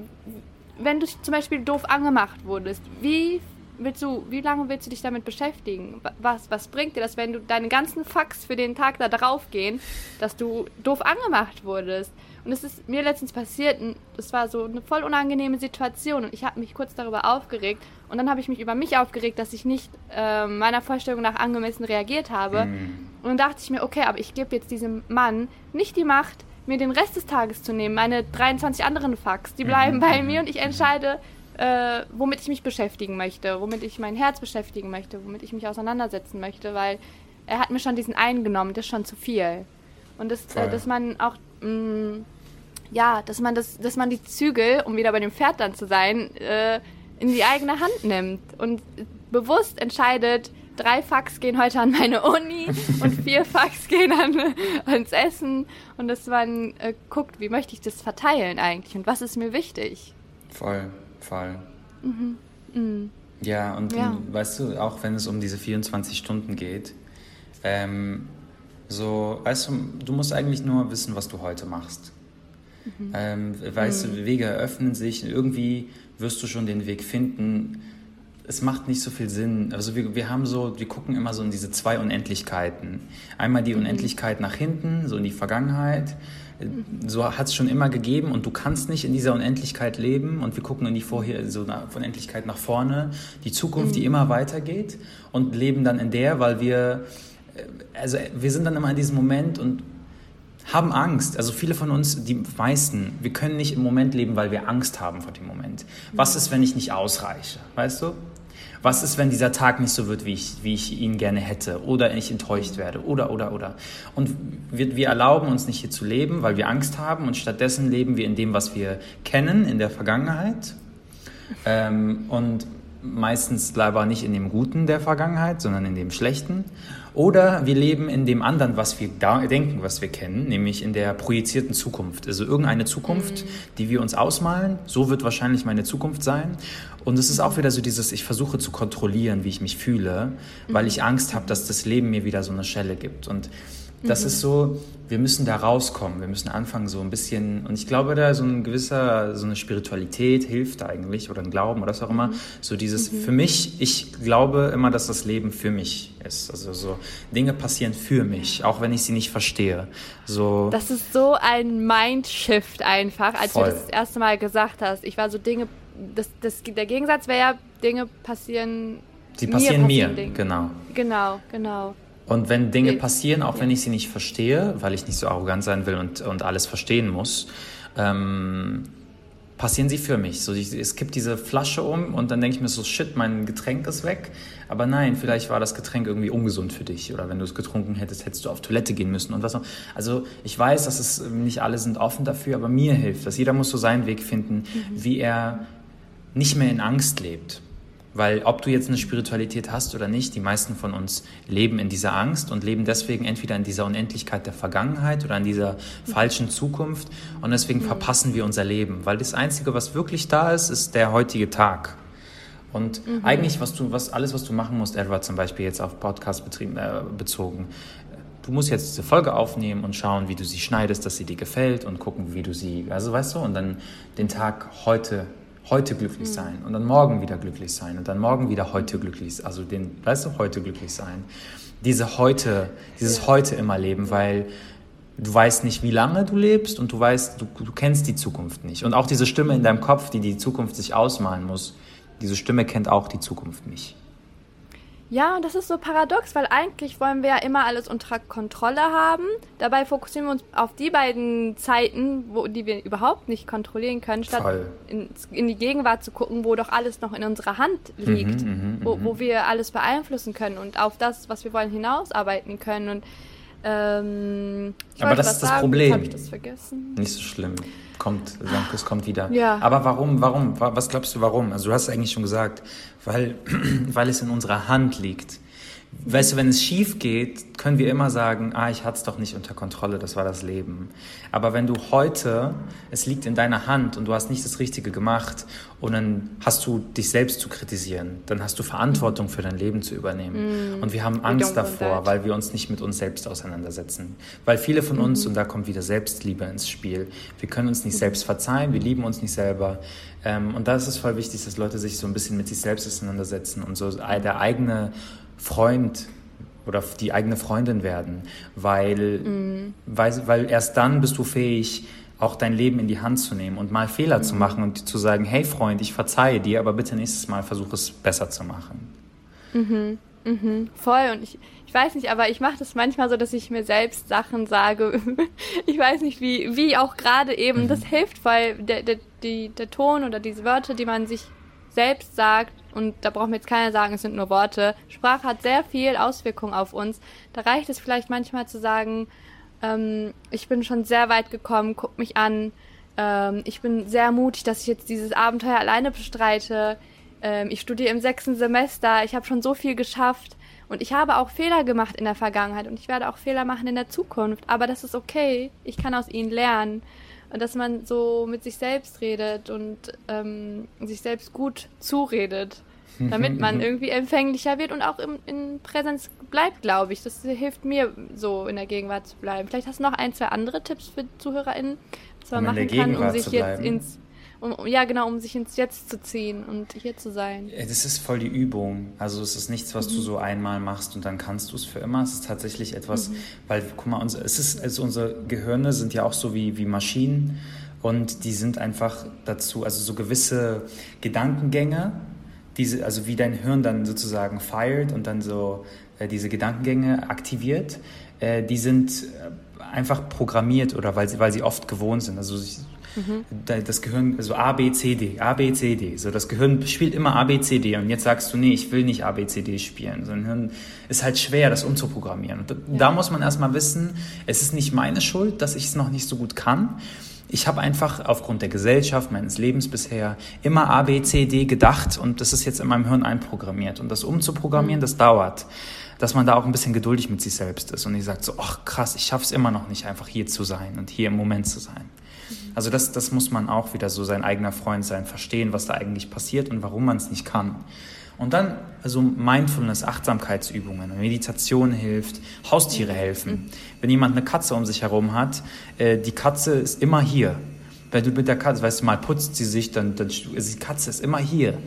wenn du zum Beispiel doof angemacht wurdest, wie willst du, wie lange willst du dich damit beschäftigen? Was, was bringt dir das, wenn du deine ganzen Fax für den Tag da drauf gehen, dass du doof angemacht wurdest? Und es ist mir letztens passiert, das war so eine voll unangenehme Situation und ich habe mich kurz darüber aufgeregt und dann habe ich mich über mich aufgeregt, dass ich nicht äh, meiner Vorstellung nach angemessen reagiert habe. Mm. Und dann dachte ich mir, okay, aber ich gebe jetzt diesem Mann nicht die Macht, mir den Rest des Tages zu nehmen. Meine 23 anderen Fax, die bleiben mhm. bei mir und ich entscheide, äh, womit ich mich beschäftigen möchte, womit ich mein Herz beschäftigen möchte, womit ich mich auseinandersetzen möchte, weil er hat mir schon diesen eingenommen, das ist schon zu viel. Und das, äh, dass man auch mh, mm, ja, dass man das, dass man die Zügel, um wieder bei dem Pferd dann zu sein, äh, in die eigene Hand nimmt und bewusst entscheidet, drei Fax gehen heute an meine Uni und vier Fax gehen an, ans Essen und dass man äh, guckt, wie möchte ich das verteilen eigentlich und was ist mir wichtig. Voll, voll. Mhm. Mhm. Ja, und ja. weißt du, auch wenn es um diese 24 Stunden geht, ähm, so, weißt du, du musst eigentlich nur wissen, was du heute machst. Mhm. Ähm, weißt mhm. du, Wege eröffnen sich, irgendwie wirst du schon den Weg finden. Es macht nicht so viel Sinn. Also wir, wir haben so, wir gucken immer so in diese zwei Unendlichkeiten. Einmal die mhm. Unendlichkeit nach hinten, so in die Vergangenheit. So hat es schon immer gegeben und du kannst nicht in dieser Unendlichkeit leben und wir gucken in die vorher so eine Unendlichkeit nach vorne, die Zukunft, die mhm. immer weitergeht und leben dann in der, weil wir äh, also wir sind dann immer in diesem Moment und haben Angst. Also viele von uns, die meisten, wir können nicht im Moment leben, weil wir Angst haben vor dem Moment. Was ist, wenn ich nicht ausreiche? Weißt du? Was ist, wenn dieser Tag nicht so wird, wie ich, wie ich ihn gerne hätte? Oder ich enttäuscht werde? Oder, oder, oder. Und wir, wir erlauben uns nicht hier zu leben, weil wir Angst haben. Und stattdessen leben wir in dem, was wir kennen, in der Vergangenheit. Ähm, und meistens leider nicht in dem Guten der Vergangenheit, sondern in dem Schlechten. Oder wir leben in dem anderen, was wir denken, was wir kennen, nämlich in der projizierten Zukunft. Also irgendeine Zukunft, mhm. die wir uns ausmalen. So wird wahrscheinlich meine Zukunft sein. Und es ist auch wieder so dieses, ich versuche zu kontrollieren, wie ich mich fühle, weil mhm. ich Angst habe, dass das Leben mir wieder so eine Schelle gibt. Und das mhm. ist so, wir müssen da rauskommen, wir müssen anfangen so ein bisschen, und ich glaube, da so ein gewisser, so eine Spiritualität hilft eigentlich, oder ein Glauben oder was auch immer, mhm. so dieses, mhm. für mich, ich glaube immer, dass das Leben für mich ist, also so, Dinge passieren für mich, auch wenn ich sie nicht verstehe, so. Das ist so ein Mindshift einfach, als Voll. du das, das erste Mal gesagt hast, ich war so Dinge, das, das, der Gegensatz wäre ja, Dinge passieren Sie passieren mir, passieren mir genau. Genau, genau. Und wenn Dinge passieren, auch wenn ich sie nicht verstehe, weil ich nicht so arrogant sein will und, und alles verstehen muss, ähm, passieren sie für mich. So, ich, es kippt diese Flasche um und dann denke ich mir so, shit, mein Getränk ist weg. Aber nein, vielleicht war das Getränk irgendwie ungesund für dich. Oder wenn du es getrunken hättest, hättest du auf Toilette gehen müssen und was noch. Also ich weiß, dass es nicht alle sind offen dafür, aber mir hilft das. Jeder muss so seinen Weg finden, mhm. wie er nicht mehr in Angst lebt. Weil ob du jetzt eine Spiritualität hast oder nicht, die meisten von uns leben in dieser Angst und leben deswegen entweder in dieser Unendlichkeit der Vergangenheit oder in dieser falschen Zukunft. Und deswegen verpassen wir unser Leben. Weil das Einzige, was wirklich da ist, ist der heutige Tag. Und mhm. eigentlich, was du, was, alles, was du machen musst, Edward zum Beispiel jetzt auf Podcast betrieben, äh, bezogen, du musst jetzt diese Folge aufnehmen und schauen, wie du sie schneidest, dass sie dir gefällt und gucken, wie du sie, also weißt du, und dann den Tag heute heute glücklich mhm. sein und dann morgen wieder glücklich sein und dann morgen wieder heute glücklich, sein. also den, weißt du, heute glücklich sein. Diese heute, dieses heute immer leben, weil du weißt nicht, wie lange du lebst und du weißt, du, du kennst die Zukunft nicht. Und auch diese Stimme in deinem Kopf, die die Zukunft sich ausmalen muss, diese Stimme kennt auch die Zukunft nicht. Ja, und das ist so paradox, weil eigentlich wollen wir ja immer alles unter Kontrolle haben. Dabei fokussieren wir uns auf die beiden Zeiten, wo, die wir überhaupt nicht kontrollieren können, statt in, in, die Gegenwart zu gucken, wo doch alles noch in unserer Hand liegt, mhm, mhm wo, mhm. wo wir alles beeinflussen können und auf das, was wir wollen, hinausarbeiten können. Und ähm, Aber das ist das sagen, Problem. Habe ich das vergessen? Nicht so schlimm. Kommt, es kommt wieder. Ja. Aber warum, warum, was glaubst du, warum? Also du hast es eigentlich schon gesagt, weil, weil es in unserer Hand liegt. Weißt du, wenn es schief geht, können wir immer sagen, ah, ich hatte es doch nicht unter Kontrolle, das war das Leben. Aber wenn du heute, es liegt in deiner Hand und du hast nicht das Richtige gemacht und dann hast du dich selbst zu kritisieren, dann hast du Verantwortung für dein Leben zu übernehmen. Mm. Und wir haben Angst davor, weil wir uns nicht mit uns selbst auseinandersetzen. Weil viele von uns, mm. und da kommt wieder Selbstliebe ins Spiel, wir können uns nicht mm. selbst verzeihen, wir lieben uns nicht selber. Ähm, und da ist es voll wichtig, dass Leute sich so ein bisschen mit sich selbst auseinandersetzen und so der eigene Freund oder die eigene Freundin werden, weil, mhm. weil, weil erst dann bist du fähig, auch dein Leben in die Hand zu nehmen und mal Fehler mhm. zu machen und zu sagen, hey Freund, ich verzeihe dir, aber bitte nächstes Mal versuche es besser zu machen. Mhm, mhm, voll. Und ich, ich weiß nicht, aber ich mache das manchmal so, dass ich mir selbst Sachen sage. ich weiß nicht, wie, wie auch gerade eben. Mhm. Das hilft, weil der, der, die, der Ton oder diese Wörter, die man sich selbst sagt, und da braucht mir jetzt keiner sagen, es sind nur Worte. Sprache hat sehr viel Auswirkung auf uns. Da reicht es vielleicht manchmal zu sagen, ähm, ich bin schon sehr weit gekommen, guck mich an, Ähm, ich bin sehr mutig, dass ich jetzt dieses Abenteuer alleine bestreite. Ähm, ich studiere im sechsten Semester. Ich habe schon so viel geschafft. Und ich habe auch Fehler gemacht in der Vergangenheit und ich werde auch Fehler machen in der Zukunft. Aber das ist okay. Ich kann aus ihnen lernen. Und dass man so mit sich selbst redet und ähm, sich selbst gut zuredet, damit man irgendwie empfänglicher wird und auch im, in Präsenz bleibt, glaube ich. Das hilft mir so in der Gegenwart zu bleiben. Vielleicht hast du noch ein, zwei andere Tipps für ZuhörerInnen, was man um machen kann, um sich jetzt ins um, ja, genau, um sich ins Jetzt zu ziehen und hier zu sein. Das ist voll die Übung. Also es ist nichts, was mhm. du so einmal machst und dann kannst du es für immer. Es ist tatsächlich etwas, mhm. weil, guck mal, unser, es ist, also unsere Gehirne sind ja auch so wie, wie Maschinen und die sind einfach dazu, also so gewisse Gedankengänge, diese, also wie dein Hirn dann sozusagen feiert und dann so äh, diese Gedankengänge aktiviert, äh, die sind äh, einfach programmiert oder weil sie, weil sie oft gewohnt sind. Also Mhm. Das Gehirn, also A, B, C, D, A, B, C, D. So, das Gehirn spielt immer A, B, C, D. Und jetzt sagst du, nee, ich will nicht A, B, C, D spielen. Sondern ist halt schwer, das umzuprogrammieren. Und da, ja. da muss man erstmal wissen, es ist nicht meine Schuld, dass ich es noch nicht so gut kann. Ich habe einfach aufgrund der Gesellschaft, meines Lebens bisher, immer A, B, C, D gedacht und das ist jetzt in meinem Hirn einprogrammiert. Und das umzuprogrammieren, mhm. das dauert. Dass man da auch ein bisschen geduldig mit sich selbst ist und ich sagt so, ach krass, ich schaffe es immer noch nicht, einfach hier zu sein und hier im Moment zu sein. Also das, das muss man auch wieder so sein eigener Freund sein, verstehen, was da eigentlich passiert und warum man es nicht kann. Und dann also Mindfulness, Achtsamkeitsübungen, Meditation hilft, Haustiere helfen. Wenn jemand eine Katze um sich herum hat, äh, die Katze ist immer hier. Wenn du mit der Katze, weißt du, mal putzt sie sich, dann, dann also die Katze ist immer hier.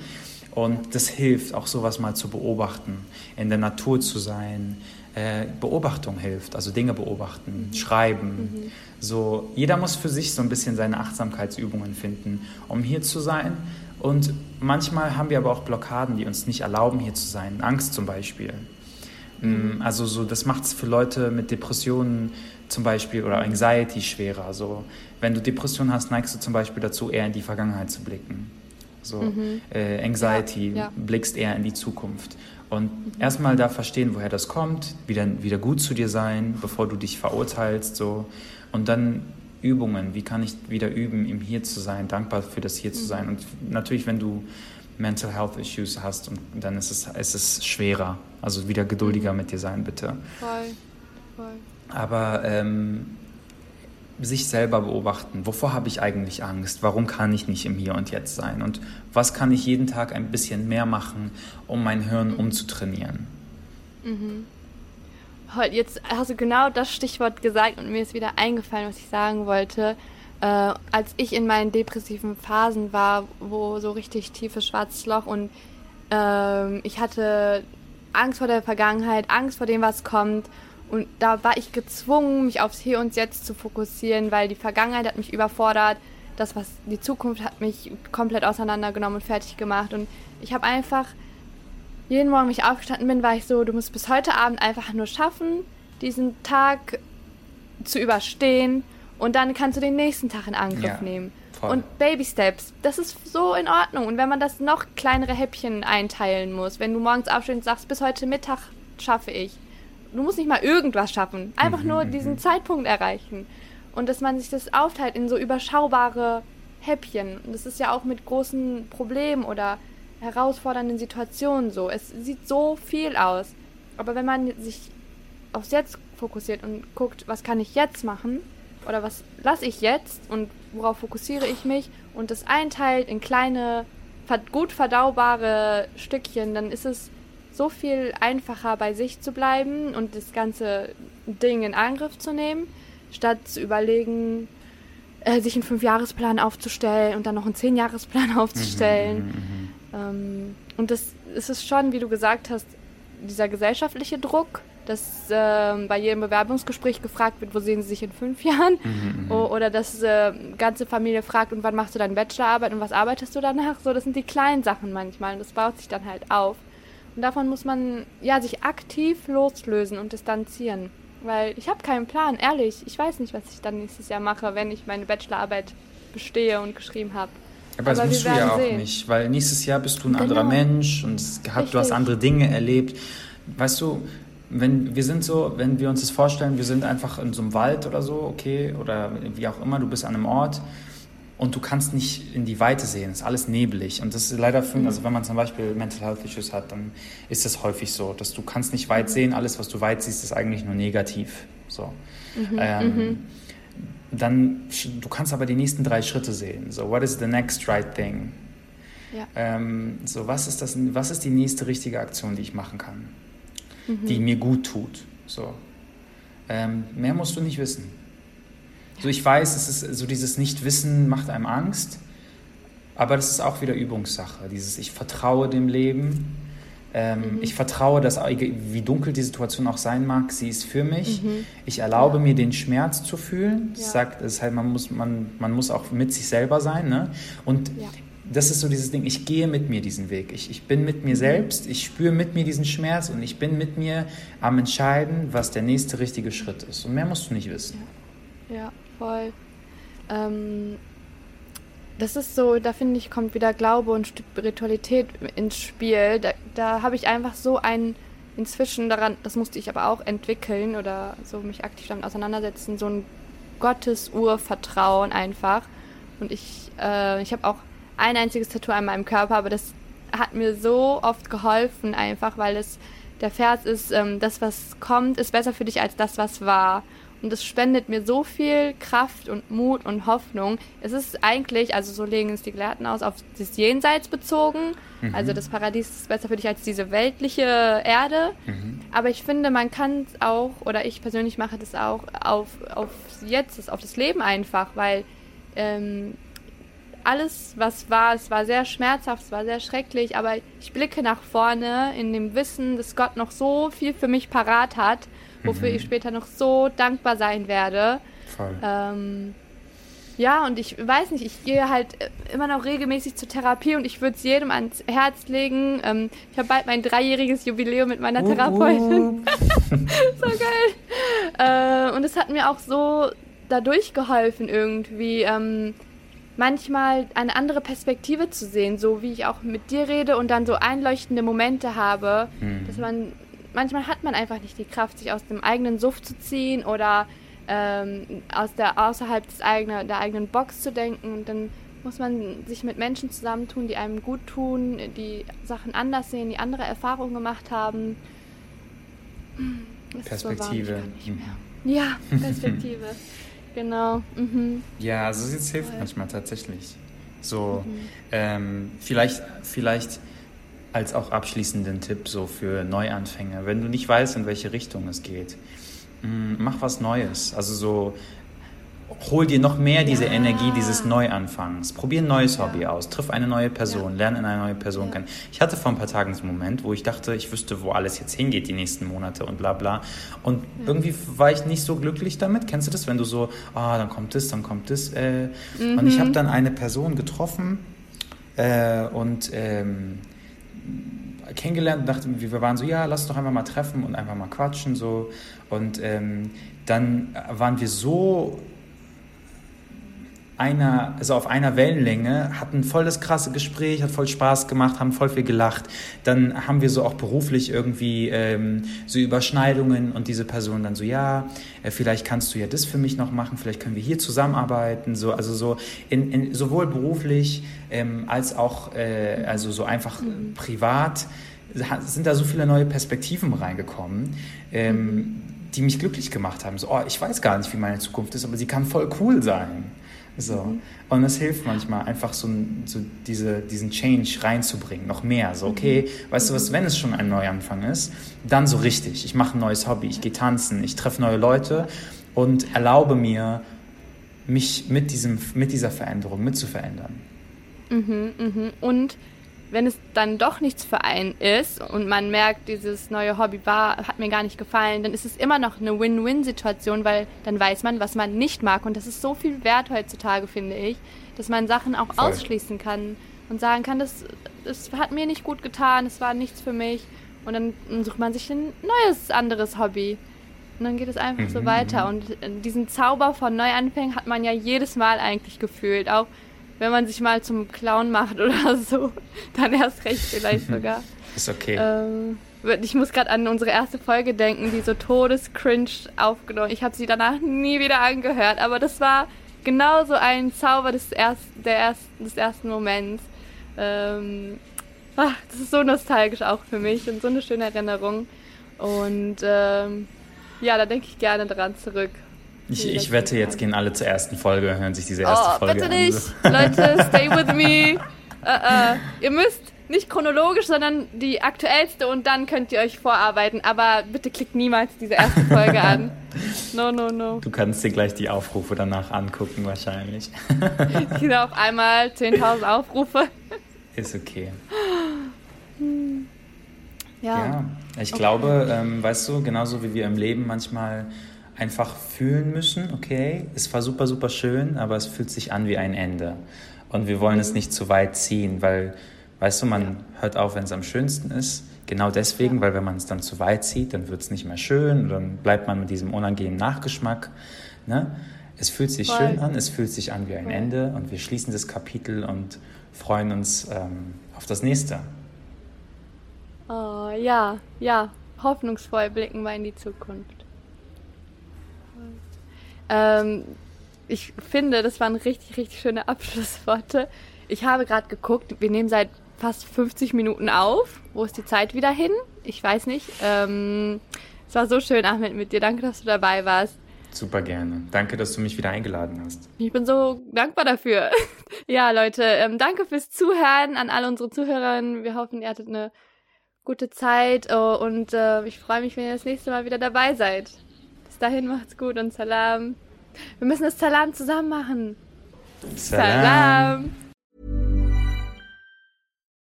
Und das hilft, auch sowas mal zu beobachten, in der Natur zu sein. Äh, Beobachtung hilft, also Dinge beobachten, mhm. schreiben. Mhm. So, jeder muss für sich so ein bisschen seine Achtsamkeitsübungen finden, um hier zu sein. Und manchmal haben wir aber auch Blockaden, die uns nicht erlauben, hier zu sein. Angst zum Beispiel. Mhm. Also so, das macht es für Leute mit Depressionen zum Beispiel oder Anxiety schwerer. Also wenn du Depressionen hast, neigst du zum Beispiel dazu, eher in die Vergangenheit zu blicken. So mhm. äh, Anxiety, ja, ja. blickst eher in die Zukunft. Und mhm. erstmal da verstehen, woher das kommt, wieder, wieder gut zu dir sein, bevor du dich verurteilst. So. Und dann Übungen, wie kann ich wieder üben, im Hier zu sein, dankbar für das Hier zu sein. Und natürlich, wenn du Mental Health Issues hast, und dann ist es, ist es schwerer. Also wieder geduldiger mit dir sein, bitte. Voll, voll. Aber ähm, sich selber beobachten. Wovor habe ich eigentlich Angst? Warum kann ich nicht im Hier und Jetzt sein? Und was kann ich jeden Tag ein bisschen mehr machen, um mein Hirn umzutrainieren? Mhm. Jetzt hast du genau das Stichwort gesagt und mir ist wieder eingefallen, was ich sagen wollte. Äh, als ich in meinen depressiven Phasen war, wo so richtig tiefes schwarzes Loch und äh, ich hatte Angst vor der Vergangenheit, Angst vor dem, was kommt und da war ich gezwungen, mich aufs Hier und Jetzt zu fokussieren, weil die Vergangenheit hat mich überfordert. Das, was die Zukunft hat mich komplett auseinandergenommen und fertig gemacht. Und ich habe einfach jeden Morgen mich aufgestanden bin, war ich so, du musst bis heute Abend einfach nur schaffen, diesen Tag zu überstehen und dann kannst du den nächsten Tag in Angriff ja, nehmen. Voll. Und Baby Steps, das ist so in Ordnung. Und wenn man das noch kleinere Häppchen einteilen muss, wenn du morgens aufstehst und sagst, bis heute Mittag schaffe ich, du musst nicht mal irgendwas schaffen, einfach mhm, nur mhm, diesen mhm. Zeitpunkt erreichen. Und dass man sich das aufteilt in so überschaubare Häppchen. Und das ist ja auch mit großen Problemen oder herausfordernden Situationen so. Es sieht so viel aus. Aber wenn man sich aufs Jetzt fokussiert und guckt, was kann ich jetzt machen oder was lasse ich jetzt und worauf fokussiere ich mich und das einteilt in kleine, gut verdaubare Stückchen, dann ist es so viel einfacher bei sich zu bleiben und das ganze Ding in Angriff zu nehmen, statt zu überlegen, äh, sich einen Fünfjahresplan aufzustellen und dann noch einen Zehnjahresplan aufzustellen. Mhm, mhm, mhm, ähm, und das, ist schon, wie du gesagt hast, dieser gesellschaftliche Druck, dass äh, bei jedem Bewerbungsgespräch gefragt wird, wo sehen Sie sich in fünf Jahren? Mhm, mhm. oder dass äh, ganze Familie fragt, und wann machst du deine Bachelorarbeit und was arbeitest du danach? So, das sind die kleinen Sachen manchmal und das baut sich dann halt auf. Und davon muss man ja sich aktiv loslösen und distanzieren. Weil ich habe keinen Plan, ehrlich. Ich weiß nicht, was ich dann nächstes Jahr mache, wenn ich meine Bachelorarbeit bestehe und geschrieben habe. Aber, Aber das musst du ja auch sehen. nicht, weil nächstes Jahr bist du ein genau. anderer Mensch und du hast andere Dinge erlebt. Weißt du, wenn wir sind so, wenn wir uns das vorstellen, wir sind einfach in so einem Wald oder so, okay, oder wie auch immer, du bist an einem Ort und du kannst nicht in die Weite sehen. Es ist alles neblig. Und das ist leider, für, also wenn man zum Beispiel Mental Health Issues hat, dann ist das häufig so, dass du kannst nicht weit sehen. Alles, was du weit siehst, ist eigentlich nur negativ. So. Mhm, ähm, mhm. Dann, du kannst aber die nächsten drei Schritte sehen. So, what is the next right thing? Ja. Ähm, so, was ist das, was ist die nächste richtige Aktion, die ich machen kann, mhm. die mir gut tut? So. Ähm, mehr musst du nicht wissen. So, ich weiß, es ist so dieses Nichtwissen macht einem Angst, aber das ist auch wieder Übungssache. Dieses Ich vertraue dem Leben. Ähm, mhm. Ich vertraue, dass wie dunkel die Situation auch sein mag, sie ist für mich. Mhm. Ich erlaube ja. mir den Schmerz zu fühlen. Das ja. sagt, das heißt, man muss, man, man muss auch mit sich selber sein. Ne? Und ja. das ist so dieses Ding, ich gehe mit mir diesen Weg. Ich, ich bin mit mir mhm. selbst, ich spüre mit mir diesen Schmerz und ich bin mit mir am Entscheiden, was der nächste richtige Schritt ist. Und mehr musst du nicht wissen. ja voll. Ähm, das ist so, da finde ich, kommt wieder Glaube und Spiritualität ins Spiel. Da, da habe ich einfach so ein, inzwischen daran, das musste ich aber auch entwickeln oder so mich aktiv damit auseinandersetzen, so ein Gottesurvertrauen einfach. Und ich, äh, ich habe auch ein einziges Tattoo an meinem Körper, aber das hat mir so oft geholfen, einfach weil es der Vers ist, ähm, das, was kommt, ist besser für dich als das, was war. Und es spendet mir so viel Kraft und Mut und Hoffnung. Es ist eigentlich, also so legen es die Gelehrten aus, auf das Jenseits bezogen. Mhm. Also das Paradies ist besser für dich als diese weltliche Erde. Mhm. Aber ich finde, man kann es auch, oder ich persönlich mache das auch, auf, auf jetzt, auf das Leben einfach, weil ähm, alles, was war, es war sehr schmerzhaft, es war sehr schrecklich, aber ich blicke nach vorne in dem Wissen, dass Gott noch so viel für mich parat hat wofür mhm. ich später noch so dankbar sein werde. Voll. Ähm, ja, und ich weiß nicht, ich gehe halt immer noch regelmäßig zur Therapie und ich würde es jedem ans Herz legen. Ähm, ich habe bald mein dreijähriges Jubiläum mit meiner Therapeutin. so geil. Äh, und es hat mir auch so dadurch geholfen irgendwie. Ähm, manchmal eine andere Perspektive zu sehen, so wie ich auch mit dir rede und dann so einleuchtende Momente habe, mhm. dass man manchmal hat man einfach nicht die Kraft, sich aus dem eigenen Suff zu ziehen oder ähm, aus der, außerhalb des eigenen, der eigenen Box zu denken. Und dann muss man sich mit Menschen zusammentun, die einem gut tun, die Sachen anders sehen, die andere Erfahrungen gemacht haben. Das Perspektive. So ja, Perspektive. genau. Mhm. Ja, also es hilft manchmal tatsächlich. So, mhm. ähm, vielleicht, vielleicht als auch abschließenden Tipp so für Neuanfänger, wenn du nicht weißt, in welche Richtung es geht, mm, mach was Neues. Also so hol dir noch mehr diese ja. Energie dieses Neuanfangs. Probier ein neues ja. Hobby aus, triff eine neue Person, ja. lerne eine neue Person kennen. Ich hatte vor ein paar Tagen so einen Moment, wo ich dachte, ich wüsste, wo alles jetzt hingeht die nächsten Monate und bla bla. Und irgendwie war ich nicht so glücklich damit. Kennst du das, wenn du so, ah, dann kommt das, dann kommt das. Äh. Mhm. Und ich habe dann eine Person getroffen äh, und ähm, kennengelernt und dachte, wir waren so, ja, lass doch einfach mal treffen und einfach mal quatschen so. Und ähm, dann waren wir so einer, also auf einer Wellenlänge, hatten voll das krasse Gespräch, hat voll Spaß gemacht, haben voll viel gelacht. Dann haben wir so auch beruflich irgendwie ähm, so Überschneidungen und diese Person dann so, ja, äh, vielleicht kannst du ja das für mich noch machen, vielleicht können wir hier zusammenarbeiten, so, also so in, in sowohl beruflich ähm, als auch, äh, also so einfach mhm. privat sind da so viele neue Perspektiven reingekommen. Ähm, die mich glücklich gemacht haben. So, oh, ich weiß gar nicht, wie meine Zukunft ist, aber sie kann voll cool sein. So. Mhm. Und es hilft manchmal einfach so, so diese, diesen Change reinzubringen, noch mehr. So, okay, mhm. weißt du was, wenn es schon ein Neuanfang ist, dann so richtig. Ich mache ein neues Hobby, ich gehe tanzen, ich treffe neue Leute und erlaube mir, mich mit, diesem, mit dieser Veränderung mitzuverändern. Mhm, mhm. Und wenn es dann doch nichts für einen ist und man merkt, dieses neue Hobby war, hat mir gar nicht gefallen, dann ist es immer noch eine Win-Win-Situation, weil dann weiß man, was man nicht mag. Und das ist so viel wert heutzutage, finde ich, dass man Sachen auch Voll. ausschließen kann und sagen kann, das, das hat mir nicht gut getan, es war nichts für mich. Und dann sucht man sich ein neues, anderes Hobby. Und dann geht es einfach mhm. so weiter. Und diesen Zauber von Neuanfängen hat man ja jedes Mal eigentlich gefühlt. Auch wenn man sich mal zum Clown macht oder so, dann erst recht vielleicht sogar. Ist okay. Ähm, ich muss gerade an unsere erste Folge denken, die so todescringe aufgenommen. Ich habe sie danach nie wieder angehört, aber das war genauso ein Zauber des, erst, der erst, des ersten Moments. Ähm, ach, das ist so nostalgisch auch für mich und so eine schöne Erinnerung. Und ähm, ja, da denke ich gerne dran zurück. Ich, ich wette, jetzt gehen alle zur ersten Folge, hören sich diese erste oh, Folge bitte an. nicht. Leute, stay with me. Uh, uh. Ihr müsst nicht chronologisch, sondern die aktuellste und dann könnt ihr euch vorarbeiten. Aber bitte klickt niemals diese erste Folge an. No, no, no. Du kannst dir gleich die Aufrufe danach angucken, wahrscheinlich. Genau, auf einmal 10.000 Aufrufe. Ist okay. Ja. Ja, ich glaube, ähm, weißt du, genauso wie wir im Leben manchmal einfach fühlen müssen, okay, es war super, super schön, aber es fühlt sich an wie ein Ende. Und wir wollen es nicht zu weit ziehen, weil, weißt du, man hört auf, wenn es am schönsten ist. Genau deswegen, weil wenn man es dann zu weit zieht, dann wird es nicht mehr schön und dann bleibt man mit diesem unangenehmen Nachgeschmack. Ne? Es fühlt sich Voll. schön an, es fühlt sich an wie ein Ende und wir schließen das Kapitel und freuen uns ähm, auf das nächste. Oh, ja, ja. Hoffnungsvoll blicken wir in die Zukunft. Ähm, ich finde, das waren richtig, richtig schöne Abschlussworte. Ich habe gerade geguckt, wir nehmen seit fast 50 Minuten auf. Wo ist die Zeit wieder hin? Ich weiß nicht. Ähm, es war so schön, Ahmed, mit dir. Danke, dass du dabei warst. Super gerne. Danke, dass du mich wieder eingeladen hast. Ich bin so dankbar dafür. ja, Leute, ähm, danke fürs Zuhören an alle unsere Zuhörerinnen. Wir hoffen, ihr hattet eine gute Zeit oh, und äh, ich freue mich, wenn ihr das nächste Mal wieder dabei seid. Bis dahin macht's gut und Salam. Wir müssen das Salam zusammen machen. Salam.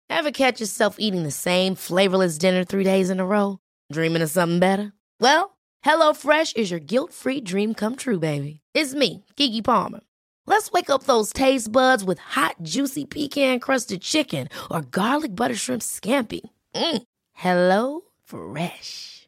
Ever catch yourself eating the same flavorless dinner three days in a row? Dreaming of something better? Well, HelloFresh is your guilt-free dream come true, baby. It's me, Kiki Palmer. Let's wake up those taste buds with hot, juicy pecan-crusted chicken or garlic butter shrimp scampi. Mm. Hello Fresh.